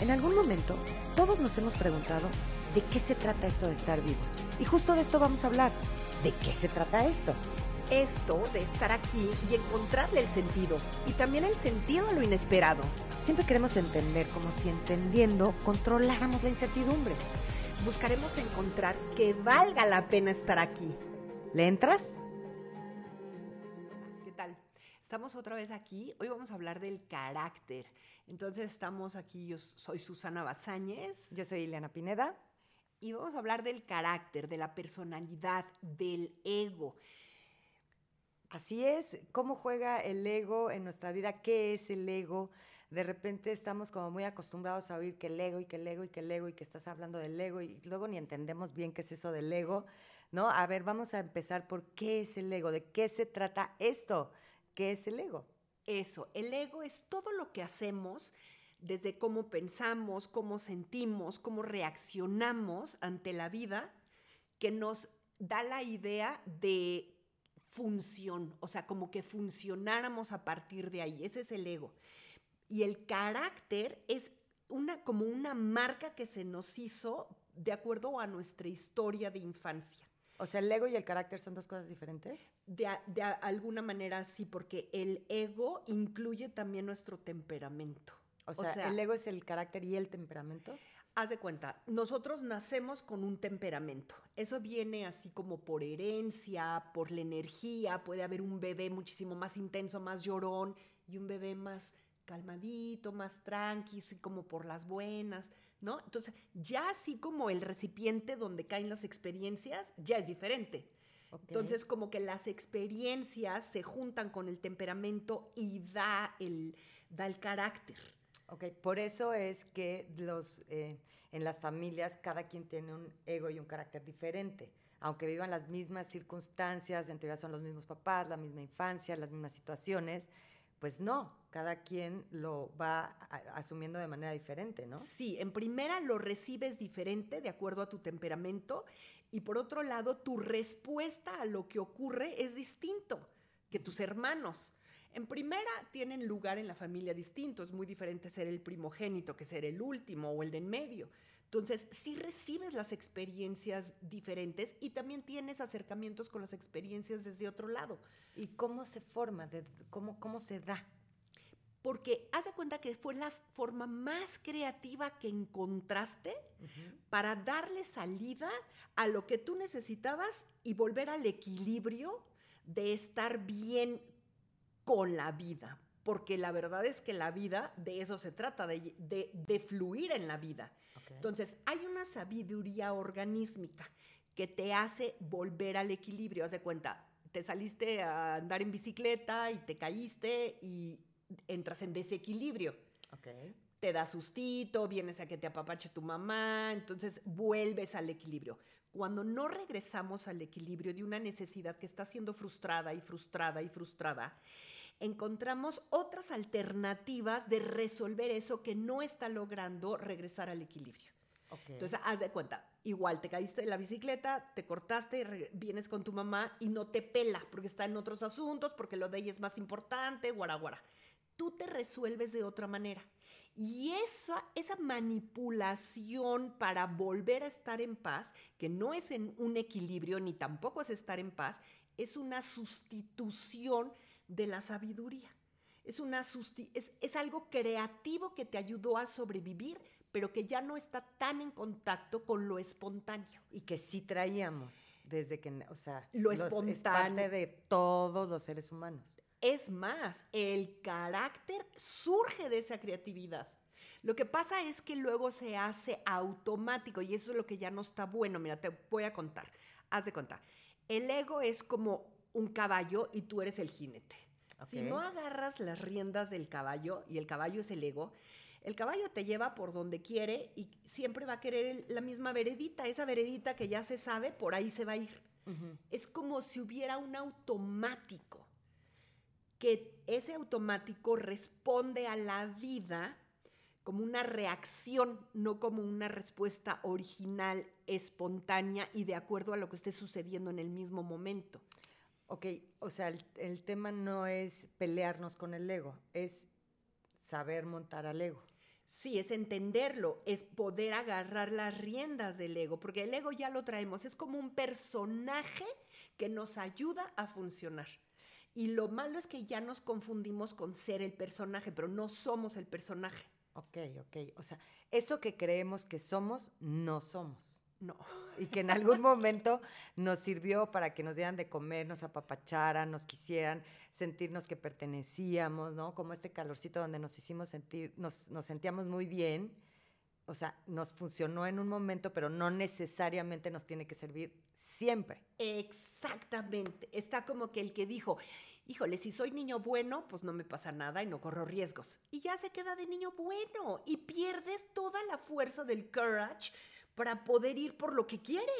En algún momento, todos nos hemos preguntado de qué se trata esto de estar vivos. Y justo de esto vamos a hablar. ¿De qué se trata esto? Esto de estar aquí y encontrarle el sentido. Y también el sentido a lo inesperado. Siempre queremos entender como si entendiendo controláramos la incertidumbre. Buscaremos encontrar que valga la pena estar aquí. ¿Le entras? Estamos otra vez aquí. Hoy vamos a hablar del carácter. Entonces estamos aquí, yo soy Susana Bazáñez. Yo soy Ileana Pineda. Y vamos a hablar del carácter, de la personalidad, del ego. Así es, cómo juega el ego en nuestra vida, qué es el ego. De repente estamos como muy acostumbrados a oír que el ego y que el ego y que el ego y que estás hablando del ego y luego ni entendemos bien qué es eso del ego, ¿no? A ver, vamos a empezar por qué es el ego, de qué se trata esto, qué es el ego. Eso, el ego es todo lo que hacemos desde cómo pensamos, cómo sentimos, cómo reaccionamos ante la vida, que nos da la idea de función, o sea, como que funcionáramos a partir de ahí. Ese es el ego. Y el carácter es una, como una marca que se nos hizo de acuerdo a nuestra historia de infancia. O sea, el ego y el carácter son dos cosas diferentes. De, de alguna manera sí, porque el ego incluye también nuestro temperamento. O sea, o sea, el ego es el carácter y el temperamento. Haz de cuenta, nosotros nacemos con un temperamento. Eso viene así como por herencia, por la energía. Puede haber un bebé muchísimo más intenso, más llorón, y un bebé más calmadito, más tranqui, así como por las buenas, ¿no? Entonces, ya así como el recipiente donde caen las experiencias, ya es diferente. Okay. Entonces, como que las experiencias se juntan con el temperamento y da el, da el carácter. Ok, por eso es que los, eh, en las familias cada quien tiene un ego y un carácter diferente. Aunque vivan las mismas circunstancias, en teoría son los mismos papás, la misma infancia, las mismas situaciones, pues no, cada quien lo va asumiendo de manera diferente, ¿no? Sí, en primera lo recibes diferente de acuerdo a tu temperamento y por otro lado tu respuesta a lo que ocurre es distinto que tus hermanos. En primera, tienen lugar en la familia distinto. Es muy diferente ser el primogénito que ser el último o el de en medio. Entonces, sí recibes las experiencias diferentes y también tienes acercamientos con las experiencias desde otro lado. ¿Y cómo se forma? De, cómo, ¿Cómo se da? Porque haz de cuenta que fue la forma más creativa que encontraste uh -huh. para darle salida a lo que tú necesitabas y volver al equilibrio de estar bien con la vida, porque la verdad es que la vida de eso se trata, de, de, de fluir en la vida. Okay. Entonces, hay una sabiduría organísmica que te hace volver al equilibrio. Haz de cuenta, te saliste a andar en bicicleta y te caíste y entras en desequilibrio. Okay. Te da sustito, vienes a que te apapache tu mamá, entonces vuelves al equilibrio. Cuando no regresamos al equilibrio de una necesidad que está siendo frustrada y frustrada y frustrada, encontramos otras alternativas de resolver eso que no está logrando regresar al equilibrio. Okay. Entonces, haz de cuenta, igual te caíste de la bicicleta, te cortaste, vienes con tu mamá y no te pela porque está en otros asuntos, porque lo de ella es más importante, guara, guara. Tú te resuelves de otra manera. Y esa, esa manipulación para volver a estar en paz, que no es en un equilibrio ni tampoco es estar en paz, es una sustitución de la sabiduría. Es, una es, es, algo creativo que te ayudó a sobrevivir, pero que ya no está tan en contacto con lo espontáneo. Y que sí traíamos desde que, o sea, lo espontáneo. Es parte de todos los seres humanos. Es más, el carácter surge de esa creatividad. Lo que pasa es que luego se hace automático y eso es lo que ya no está bueno. Mira, te voy a contar. Haz de contar. El ego es como un caballo y tú eres el jinete. Okay. Si no agarras las riendas del caballo y el caballo es el ego, el caballo te lleva por donde quiere y siempre va a querer la misma veredita, esa veredita que ya se sabe, por ahí se va a ir. Uh -huh. Es como si hubiera un automático, que ese automático responde a la vida como una reacción, no como una respuesta original, espontánea y de acuerdo a lo que esté sucediendo en el mismo momento. Ok, o sea, el, el, tema no es pelearnos con el ego, es saber montar al ego. Sí, es entenderlo, es poder agarrar las riendas del ego, porque el ego ya lo traemos, es como un personaje que nos ayuda a funcionar. Y lo malo es que ya nos confundimos con ser el personaje, pero no somos el personaje. Ok, ok. O sea, eso que creemos que somos, no somos. No. Y que en algún momento nos sirvió para que nos dieran de comer, nos apapacharan, nos quisieran, sentirnos que pertenecíamos, ¿no? Como este calorcito donde nos hicimos sentir, nos, nos sentíamos muy bien. O sea, nos funcionó en un momento, pero no necesariamente nos tiene que servir siempre. Exactamente. Está como que el que dijo, híjole, si soy niño bueno, pues no me pasa nada y no corro riesgos. Y ya se queda de niño bueno y pierdes toda la fuerza del courage para poder ir por lo que quiere.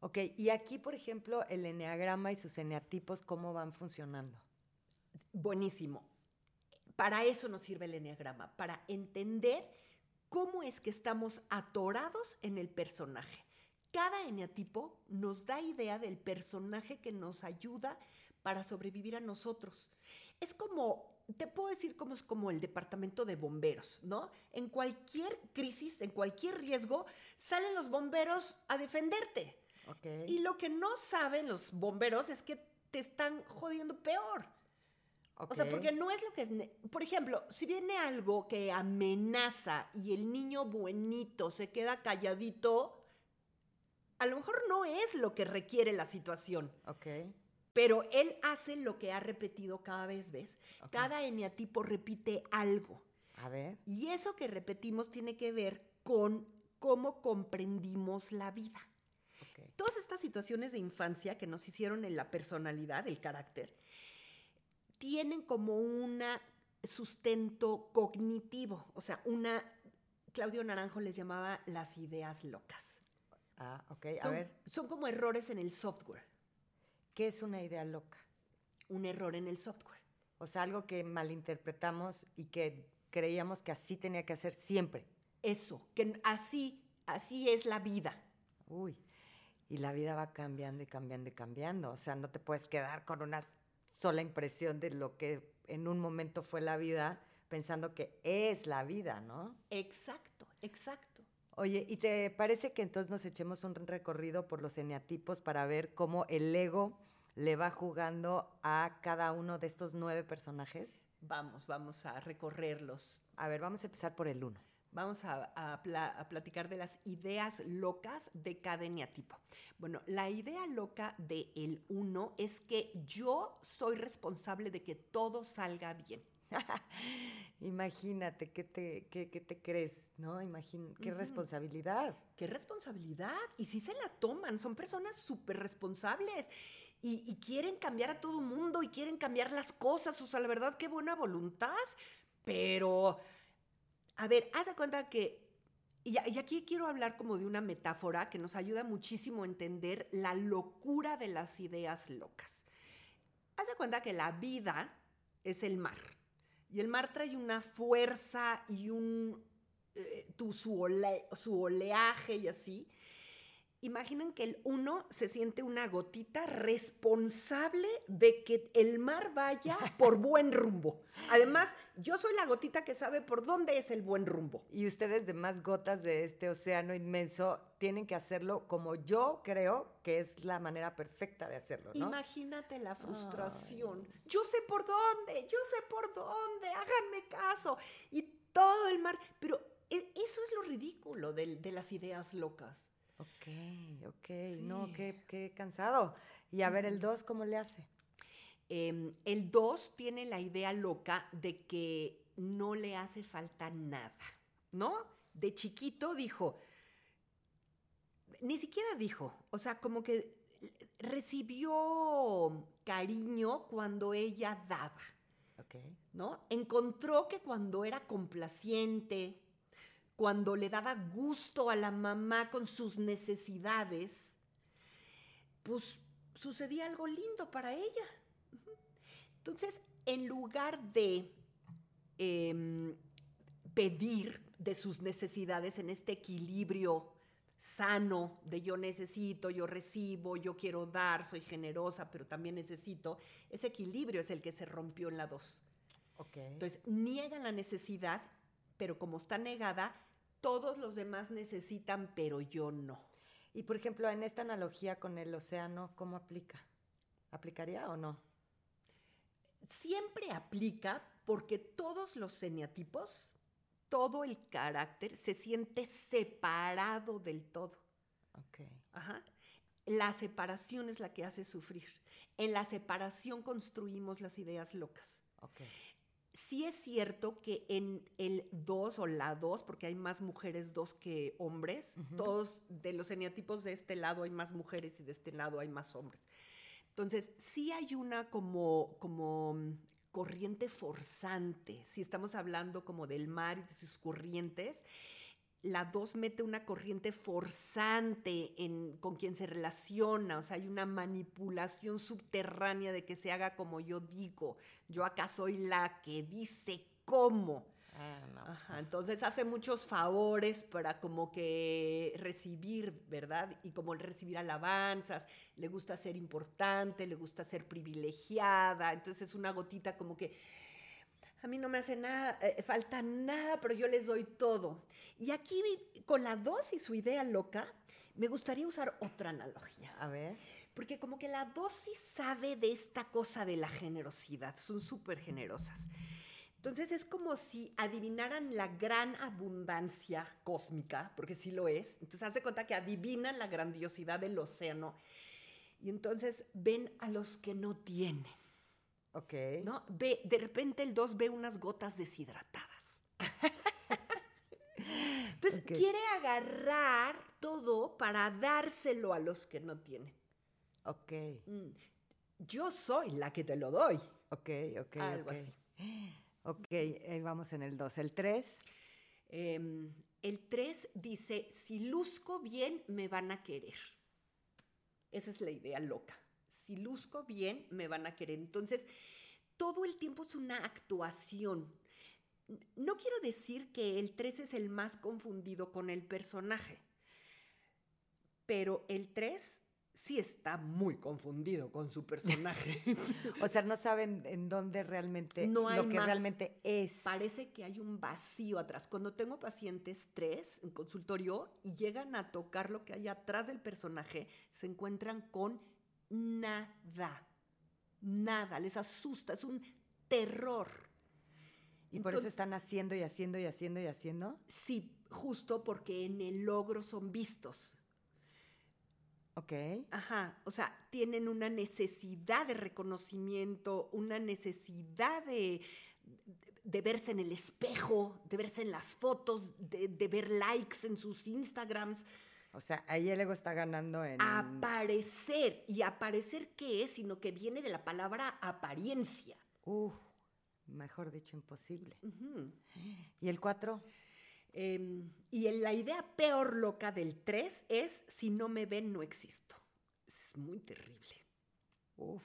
Ok, y aquí, por ejemplo, el eneagrama y sus eneatipos, ¿cómo van funcionando? Buenísimo. Para eso nos sirve el eneagrama, para entender cómo es que estamos atorados en el personaje. Cada eneatipo nos da idea del personaje que nos ayuda para sobrevivir a nosotros. Es como, te puedo decir cómo es como el departamento de bomberos, ¿no? En cualquier crisis, en cualquier riesgo, salen los bomberos a defenderte. Y lo que no saben los bomberos es que te están jodiendo peor. O sea, porque no es lo que es. Por ejemplo, si viene algo que amenaza y el niño buenito se queda calladito, a lo mejor no es lo que requiere la situación. Ok. Pero él hace lo que ha repetido cada vez, ¿ves? Cada eneatipo repite algo. A ver. Y eso que repetimos tiene que ver con cómo comprendimos la vida. Todas estas situaciones de infancia que nos hicieron en la personalidad, el carácter, tienen como un sustento cognitivo, o sea, una, Claudio Naranjo les llamaba las ideas locas. Ah, ok. A Son, ver, son como errores en el software, ¿qué es una idea loca? un error en el software. O sea, algo que malinterpretamos y que creíamos que así tenía que hacer siempre. Eso, que así, así es la vida. Uy. Y la vida va cambiando y cambiando y cambiando. O sea, no te puedes quedar con una sola impresión de lo que en un momento fue la vida, pensando que es la vida, ¿no? Exacto, exacto. Oye, ¿y te parece que entonces nos echemos un recorrido por los eneatipos para ver cómo el ego le va jugando a cada uno de estos nueve personajes? Vamos, vamos a recorrerlos. A ver, vamos a empezar por el uno. Vamos a, a pla- a platicar de las ideas locas de cada eneatipo. Bueno, la idea loca de el uno es que yo soy responsable de que todo salga bien. Imagínate, ¿qué te, qué, qué te crees? ¿No? Imagín, qué responsabilidad. ¡Qué responsabilidad! Y si se la toman, son personas súper responsables y, y quieren cambiar a todo mundo y quieren cambiar las cosas. O sea, la verdad, qué buena voluntad. Pero, a ver, haz de cuenta que, y, aquí quiero hablar como de una metáfora que nos ayuda muchísimo a entender la locura de las ideas locas. Haz de cuenta que la vida es el mar. Y el mar trae una fuerza y un, eh, su oleaje y así. Imaginen que el uno se siente una gotita responsable de que el mar vaya por buen rumbo. Además, yo soy la gotita que sabe por dónde es el buen rumbo. Y ustedes, de más gotas de este océano inmenso, tienen que hacerlo como yo creo que es la manera perfecta de hacerlo, ¿no? Imagínate la frustración. Yo sé por dónde, yo sé por dónde, háganme caso. Y todo el mar. Pero e- eso es lo ridículo del- de, las ideas locas. Ok, ok. No, qué, qué cansado. Y a ver, el 2, ¿cómo le hace? Em, el 2 tiene la idea loca de que no le hace falta nada, ¿no? De chiquito dijo, ni siquiera dijo, o sea, como que recibió cariño cuando ella daba. Ok. ¿no? Encontró que cuando era complaciente, cuando le daba gusto a la mamá con sus necesidades, pues sucedía algo lindo para ella. Entonces, en lugar de em, pedir de sus necesidades en este equilibrio sano de yo necesito, yo recibo, yo quiero dar, soy generosa, pero también necesito, ese equilibrio es el que se rompió en la 2. Ok. Entonces, niegan la necesidad pero como está negada, todos los demás necesitan, pero yo no. Y por ejemplo, en esta analogía con el océano, ¿cómo aplica? ¿Aplicaría o no? Siempre aplica porque todos los eneatipos, todo el carácter se siente separado del todo. Ok. Ajá. La separación es la que hace sufrir. En la separación construimos las ideas locas. Ok. Sí es cierto que en el 2 o la 2, porque hay más mujeres 2 que hombres, todos de los eneatipos de este lado hay más mujeres y de este lado hay más hombres. Entonces, sí hay una como, como mm, corriente forzante, si estamos hablando como del mar y de sus corrientes, la 2 mete una corriente forzante en, con quien se relaciona, o sea, hay una manipulación subterránea de que se haga como yo digo. Yo acá soy la que dice cómo. Ah, no, pues Ajá, entonces hace muchos favores para como que recibir, ¿verdad? Y como recibir alabanzas, le gusta ser importante, le gusta ser privilegiada, entonces es una gotita como que a mí no me hace nada, eh, falta nada, pero yo les doy todo. Y aquí con la dos y su idea loca, me gustaría usar otra analogía. A ver. Porque como que la dosis sabe de esta cosa de la generosidad, son súper generosas. Entonces es como si adivinaran la gran abundancia cósmica, porque sí lo es. Entonces hace cuenta que adivinan la grandiosidad del océano y entonces ven a los que no tienen. Ok. ¿no? Ve, de repente el 2 ve unas gotas deshidratadas. Entonces quiere agarrar todo para dárselo a los que no tienen. Ok. Mm, Yo soy la que te lo doy. Ok, ok. Algo ok. así. Ok, ahí vamos en el 2. El 3. Em, el 3 dice, si luzco bien, me van a querer. Esa es la idea loca. Si luzco bien, me van a querer. Entonces, todo el tiempo es una actuación. No quiero decir que el 3 es el más confundido con el personaje, pero el 3 sí está muy confundido con su personaje. O sea, no saben en dónde realmente, No hay lo que más. realmente es. Parece que hay un vacío atrás. Cuando tengo pacientes tres en consultorio y llegan a tocar lo que hay atrás del personaje, se encuentran con nada. Nada. Les asusta. Es un terror. y por eso están haciendo y haciendo y haciendo y haciendo. Sí, justo porque en el logro son vistos. Ok. Ajá, o sea, tienen una necesidad de reconocimiento, una necesidad de, de verse en el espejo, de verse en las fotos, de, de ver likes en sus Instagrams, O sea, ahí el ego está ganando en. aparecer. ¿Y aparecer qué es? Sino que viene de la palabra apariencia. Uf, mejor dicho, imposible. ¿Y el 4? Em, y en la idea peor loca del 3 es, si no me ven, no existo. Es muy terrible. Uf.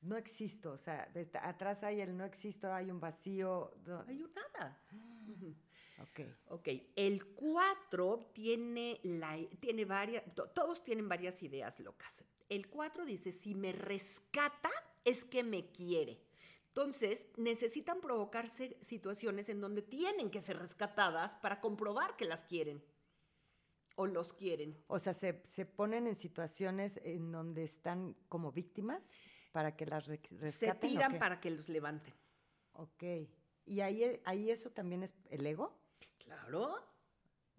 No existo. O sea, atrás hay el no existo, hay un vacío. no- hay un nada. Ok. Ok, el 4 tiene, la, tiene varias, to- todos tienen varias ideas locas. El 4 dice, si me rescata es que me quiere. Entonces, necesitan provocarse situaciones en donde tienen que ser rescatadas para comprobar que las quieren o los quieren. O sea, se, se ponen en situaciones en donde están como víctimas para que las re- Se rescaten. ¿o tiran para que los levanten. Ok. ¿Y ahí, ahí eso también es el ego? Claro,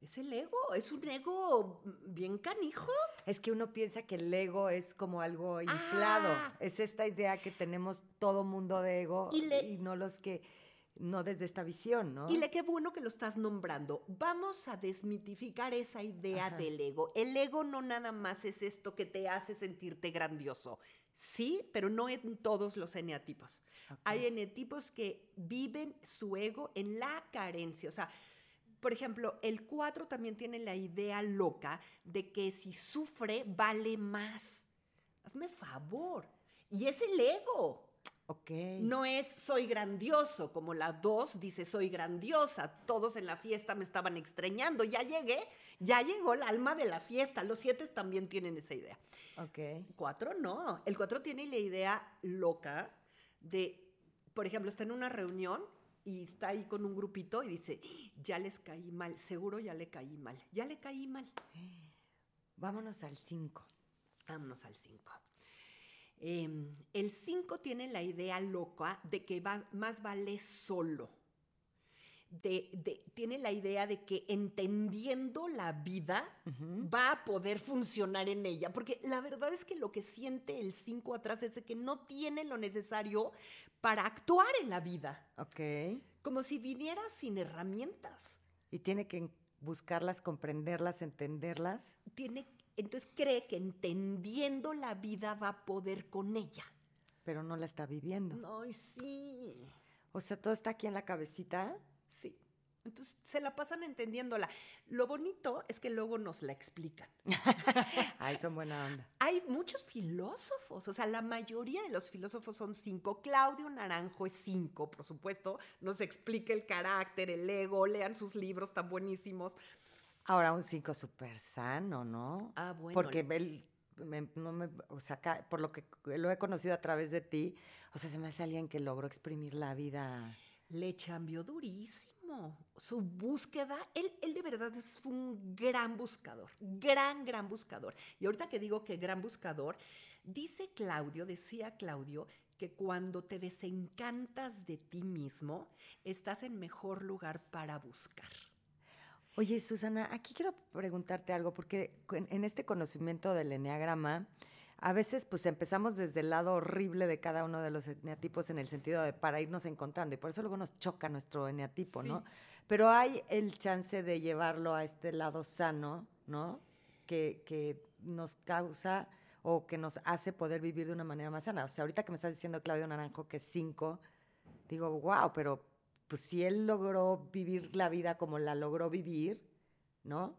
es el ego, es un ego bien canijo. Es que uno piensa que el ego es como algo inflado. Ah. Es esta idea que tenemos todo mundo de ego Y no los que, no desde esta visión, ¿no? Y le qué bueno que lo estás nombrando. Vamos a desmitificar esa idea Ajá. del ego. El ego no nada más es esto que te hace sentirte grandioso. Sí, pero no en todos los eneatipos. Hay eneatipos que viven su ego en la carencia. O sea, por ejemplo, el 4 también tiene la idea loca de que si sufre vale más. Hazme favor. Y es el ego. Ok. No es soy grandioso, como la 2 dice soy grandiosa. Todos en la fiesta me estaban extrañando. Ya llegué, ya llegó el alma de la fiesta. Los 7 también tienen esa idea. Ok. 4 no. El 4 tiene la idea loca de, por ejemplo, está en una reunión y está ahí con un grupito y dice, ya les caí mal, seguro ya le caí mal, ya le caí mal. Vámonos al 5. Vámonos al 5. Em, el 5 tiene la idea loca de que más vale solo. Tiene la idea de que entendiendo la vida va a poder funcionar en ella. Porque la verdad es que lo que siente el 5 atrás es que no tiene lo necesario para actuar en la vida. Ok. Como si viniera sin herramientas. Y tiene que buscarlas, comprenderlas, entenderlas. Tiene entonces cree que entendiendo la vida va a poder con ella. Pero no la está viviendo. Ay, sí. O sea, todo está aquí en la cabecita. Sí. Entonces se la pasan entendiéndola. Lo bonito es que luego nos la explican. Ay, son buena onda. Hay muchos filósofos, o sea, la mayoría de los filósofos son cinco. Claudio Naranjo es cinco, por supuesto. Nos explica el carácter, el ego, lean sus libros tan buenísimos. Ahora un 5 súper sano, ¿no? Ah, bueno. Porque él, no me, o sea, por lo que lo he conocido a través de ti, o sea, se me hace alguien que logró exprimir la vida. Le cambió durísimo. Su búsqueda, él, él de verdad es un gran buscador, gran, gran buscador. Y ahorita que digo que gran buscador, dice Claudio, decía Claudio, que cuando te desencantas de ti mismo, estás en mejor lugar para buscar. Oye, Susana, aquí quiero preguntarte algo, porque en, este conocimiento del eneagrama, a veces pues empezamos desde el lado horrible de cada uno de los eneatipos en el sentido de para irnos encontrando, y por eso luego nos choca nuestro eneatipo, ¿no? Pero hay el chance de llevarlo a este lado sano, ¿no? Que, que nos causa o que nos hace poder vivir de una manera más sana. O sea, ahorita que me estás diciendo Claudio Naranjo que es cinco, digo, wow, pero pues si él logró vivir la vida como la logró vivir, ¿no?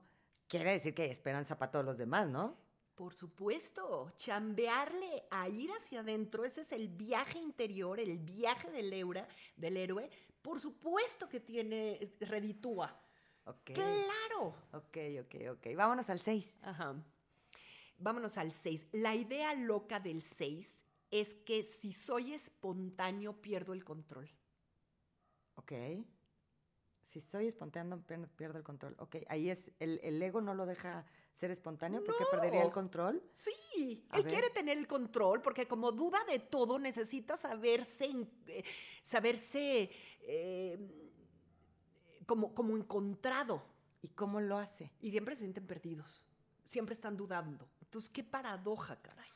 Quiere decir que hay esperanza para todos los demás, ¿no? Por supuesto, chambearle a ir hacia adentro, ese es el viaje interior, el viaje del, héroe, del héroe, por supuesto que tiene, reditúa. Ok. Claro. Ok, ok, ok. Vámonos al 6. Ajá. Vámonos al 6. La idea loca del 6 es que si soy espontáneo pierdo el control. Ok. Si estoy espontáneo, pierdo el control. Ok, ahí es, el, ego no lo deja ser espontáneo porque perdería el control. Sí, él quiere tener el control porque como duda de todo necesita saberse, eh, saberse eh, como, como encontrado. ¿Y cómo lo hace? Y siempre se sienten perdidos, siempre están dudando. Entonces, qué paradoja, caray.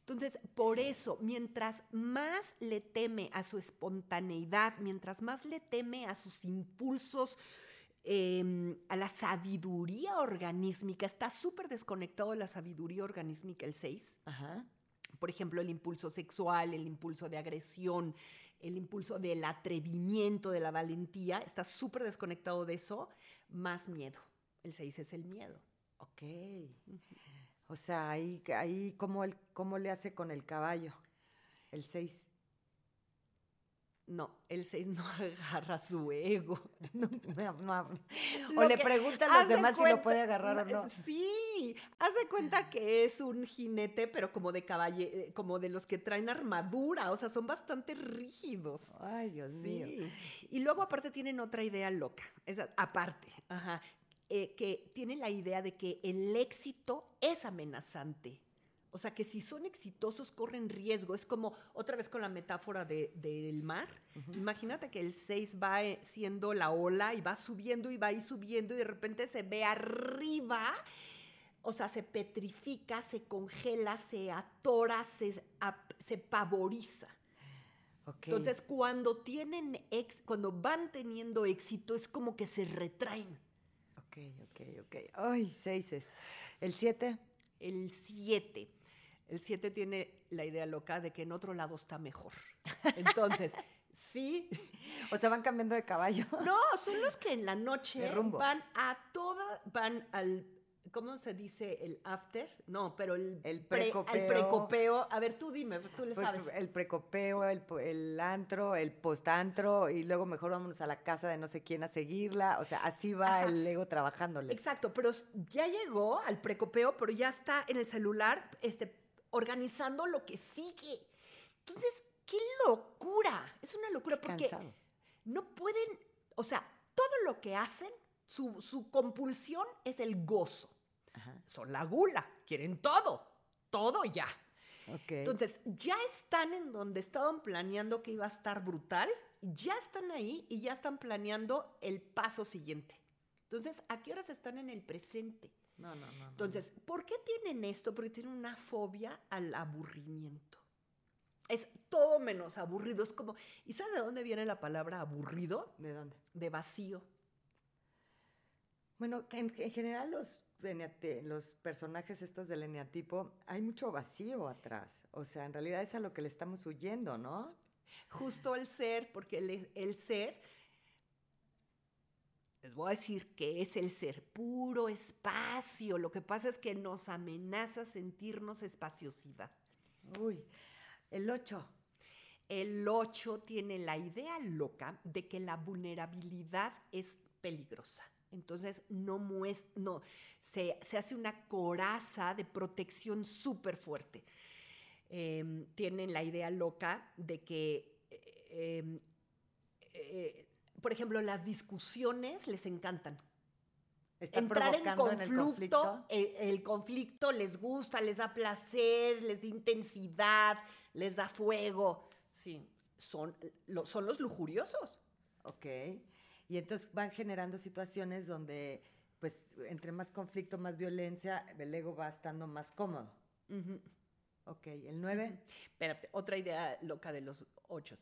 Entonces, por eso, mientras más le teme a su espontaneidad, mientras más le teme a sus impulsos, em, a la sabiduría organísmica, está súper desconectado de la sabiduría organísmica el 6. Por ejemplo, el impulso sexual, el impulso de agresión, el impulso del atrevimiento, de la valentía, está súper desconectado de eso, más miedo. El 6 es el miedo. Ok. O sea, ahí, ahí ¿cómo, el, ¿cómo le hace con el caballo? El 6. No, el 6 no agarra su ego. o le pregunta a los demás si lo puede agarrar o no. Sí, haz de cuenta que es un jinete, pero como de caballo, eh, como de los que traen armadura, o sea, son bastante rígidos. Ay, Dios mío. Y luego aparte tienen otra idea loca, esa, aparte, ajá, eh, que tiene la idea de que el éxito es amenazante. O sea, que si son exitosos corren riesgo. Es como otra vez con la metáfora del mar. Imagínate que el 6 va eh, siendo la ola y va subiendo y va ahí subiendo y de repente se ve arriba. O sea, se petrifica, se congela, se atora, se, se pavoriza. Entonces, cuando tienen ex, cuando van teniendo éxito, es como que se retraen. Ok, ok, ok. Ay, seis es. ¿El siete? El siete. El siete tiene la idea loca de que en otro lado está mejor. Entonces, sí. O sea, van cambiando de caballo. No, son los que en la noche van a toda, van al ¿Cómo se dice el after? No, pero el, el precopeo. el precopeo. A ver, tú dime, tú le pues, sabes. El precopeo, el, el antro, el postantro, y luego mejor vámonos a la casa de no sé quién a seguirla. O sea, así va el ego trabajándole. Exacto, pero ya llegó al precopeo, pero ya está en el celular este, organizando lo que sigue. Entonces, qué locura. Es una locura porque. no pueden, o sea, todo lo que hacen, su, su compulsión es el gozo. Ajá. Son la gula, quieren todo, todo ya. Entonces, ya están en donde estaban planeando que iba a estar brutal, ya están ahí y ya están planeando el paso siguiente. Entonces, ¿a qué horas están en el presente? no, no, no. Entonces, ¿por qué tienen esto? Porque tienen una fobia al aburrimiento. Es todo menos aburrido. Es como, ¿y sabes de dónde viene la palabra aburrido? ¿De dónde? De vacío. Bueno, en, en general los, personajes estos del eneatipo, hay mucho vacío atrás. O sea, en realidad es a lo que le estamos huyendo, ¿no? Justo el ser, porque el, el ser, les voy a decir que es el ser, puro espacio. Lo que pasa es que nos amenaza sentirnos espaciosidad. Uy, el 8. El 8 tiene la idea loca de que la vulnerabilidad es peligrosa. Entonces no muest no, se, se hace una coraza de protección súper fuerte. Em, tienen la idea loca de que, eh, em, eh, por ejemplo, las discusiones les encantan. Está Entrar en conflicto, eh, el, conflicto. Les gusta, les da placer, les da intensidad, les da fuego. Sí, son, los lujuriosos. Ok. Y entonces van generando situaciones donde, pues, entre más conflicto, más violencia, el ego va estando más cómodo. Uh. Ok, el 9. Espérate, otra idea loca de los 8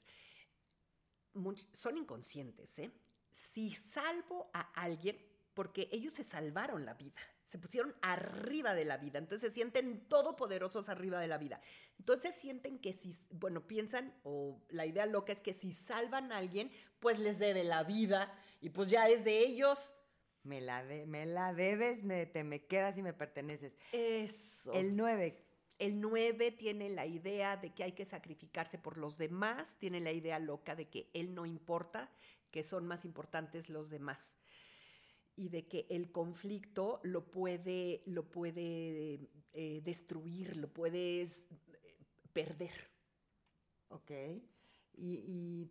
son inconscientes, ¿eh? Si salvo a alguien, porque ellos se salvaron la vida, se pusieron arriba de la vida, entonces se sienten todopoderosos arriba de la vida. Entonces sienten que si, bueno, piensan, o la idea loca es que si salvan a alguien, pues les debe la vida y pues ya es de ellos. Me la, de- me la debes, me, te me quedas y me perteneces. Eso. El 9. El 9 tiene la idea de que hay que sacrificarse por los demás, tiene la idea loca de que él no importa, que son más importantes los demás. Y de que el conflicto lo puede, lo puede eh, destruir, lo puedes eh, perder. Ok. Y, y,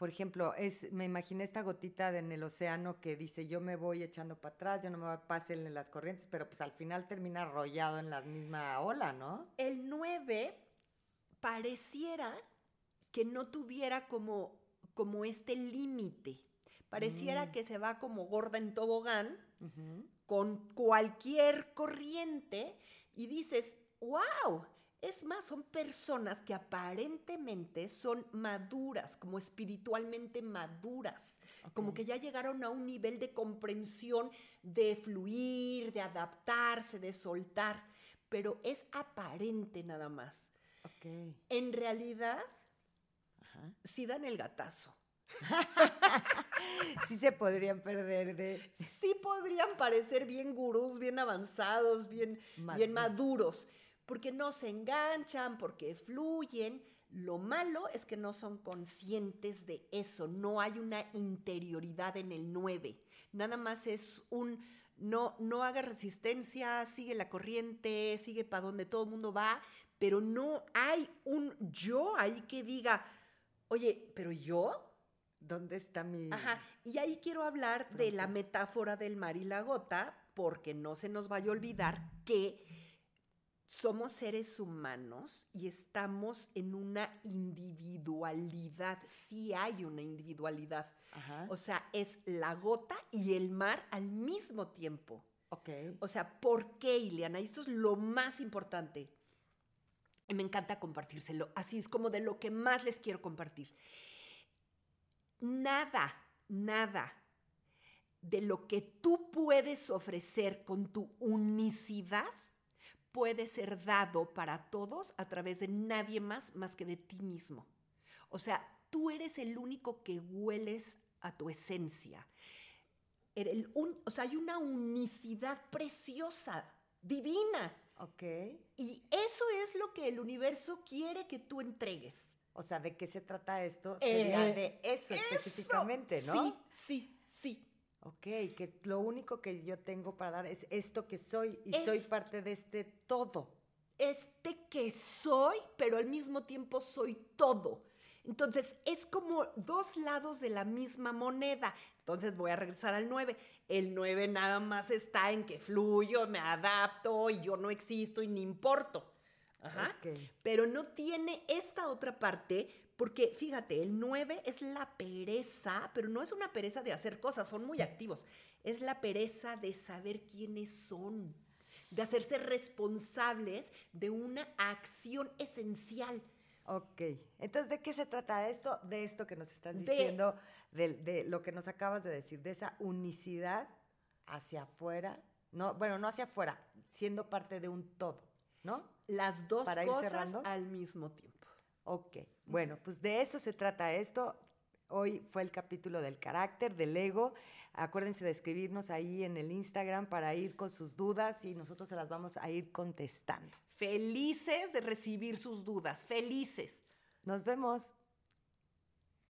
por ejemplo, es, me imaginé esta gotita de- en el océano que dice, yo me voy echando para atrás, yo no me voy a pasar en las corrientes, pero pues al final termina arrollado en la misma ola, ¿no? El 9 pareciera que no tuviera como, como este límite. Pareciera Mm. que se va como gorda en tobogán con cualquier corriente y dices, wow, es más, son personas que aparentemente son maduras, como espiritualmente maduras, como que ya llegaron a un nivel de comprensión, de fluir, de adaptarse, de soltar, pero es aparente nada más. Ok. En realidad, Ajá. sí dan el gatazo. Sí se podrían perder de... sí podrían parecer bien gurús, bien avanzados, bien, bien maduros, porque no se enganchan, porque fluyen. Lo malo es que no son conscientes de eso, no hay una interioridad en el 9. Nada más es un no, no haga resistencia, sigue la corriente, sigue para donde todo el mundo va, pero no hay un yo ahí que diga, oye, pero yo, ¿Dónde está mi...? Ajá, y ahí quiero hablar de la metáfora del mar y la gota, porque no se nos vaya a olvidar que somos seres humanos y estamos en una individualidad, sí hay una individualidad. Ajá. O sea, es la gota y el mar al mismo tiempo. ok. O sea, ¿por qué, Ileana? Esto es lo más importante. Y me encanta compartírselo. Así es como de lo que más les quiero compartir. Nada, nada de lo que tú puedes ofrecer con tu unicidad puede ser dado para todos a través de nadie más más que de ti mismo. O sea, tú eres el único que hueles a tu esencia. El un- o sea, hay una unicidad preciosa, divina. Ok. Y eso es lo que el universo quiere que tú entregues. O sea, ¿de qué se trata esto? Sería Eh, de eso, Eso, específicamente, ¿no? Sí, sí. Ok, que lo único que yo tengo para dar es esto que soy y soy parte de este todo. Este que soy, pero al mismo tiempo soy todo. Entonces, es como dos lados de la misma moneda. Entonces voy a regresar al 9. El 9 nada más está en que fluyo, me adapto y yo no existo y ni importo. Ajá. Pero no tiene esta otra parte porque fíjate, el 9 es la pereza, pero no es una pereza de hacer cosas, son muy activos. Es la pereza de saber quiénes son, de hacerse responsables de una acción esencial. Ok. Entonces, ¿de qué se trata esto? De esto que nos estás De- diciendo, de, de lo que nos acabas de decir, de esa unicidad hacia afuera. No, bueno, no hacia afuera, siendo parte de un todo, ¿no? Las dos Para cosas al mismo tiempo. Ok. Bueno, pues de eso se trata esto. Hoy fue el capítulo del carácter, del ego. Acuérdense de escribirnos ahí en el Instagram para ir con sus dudas y nosotros se las vamos a ir contestando. Felices de recibir sus dudas, felices. Nos vemos.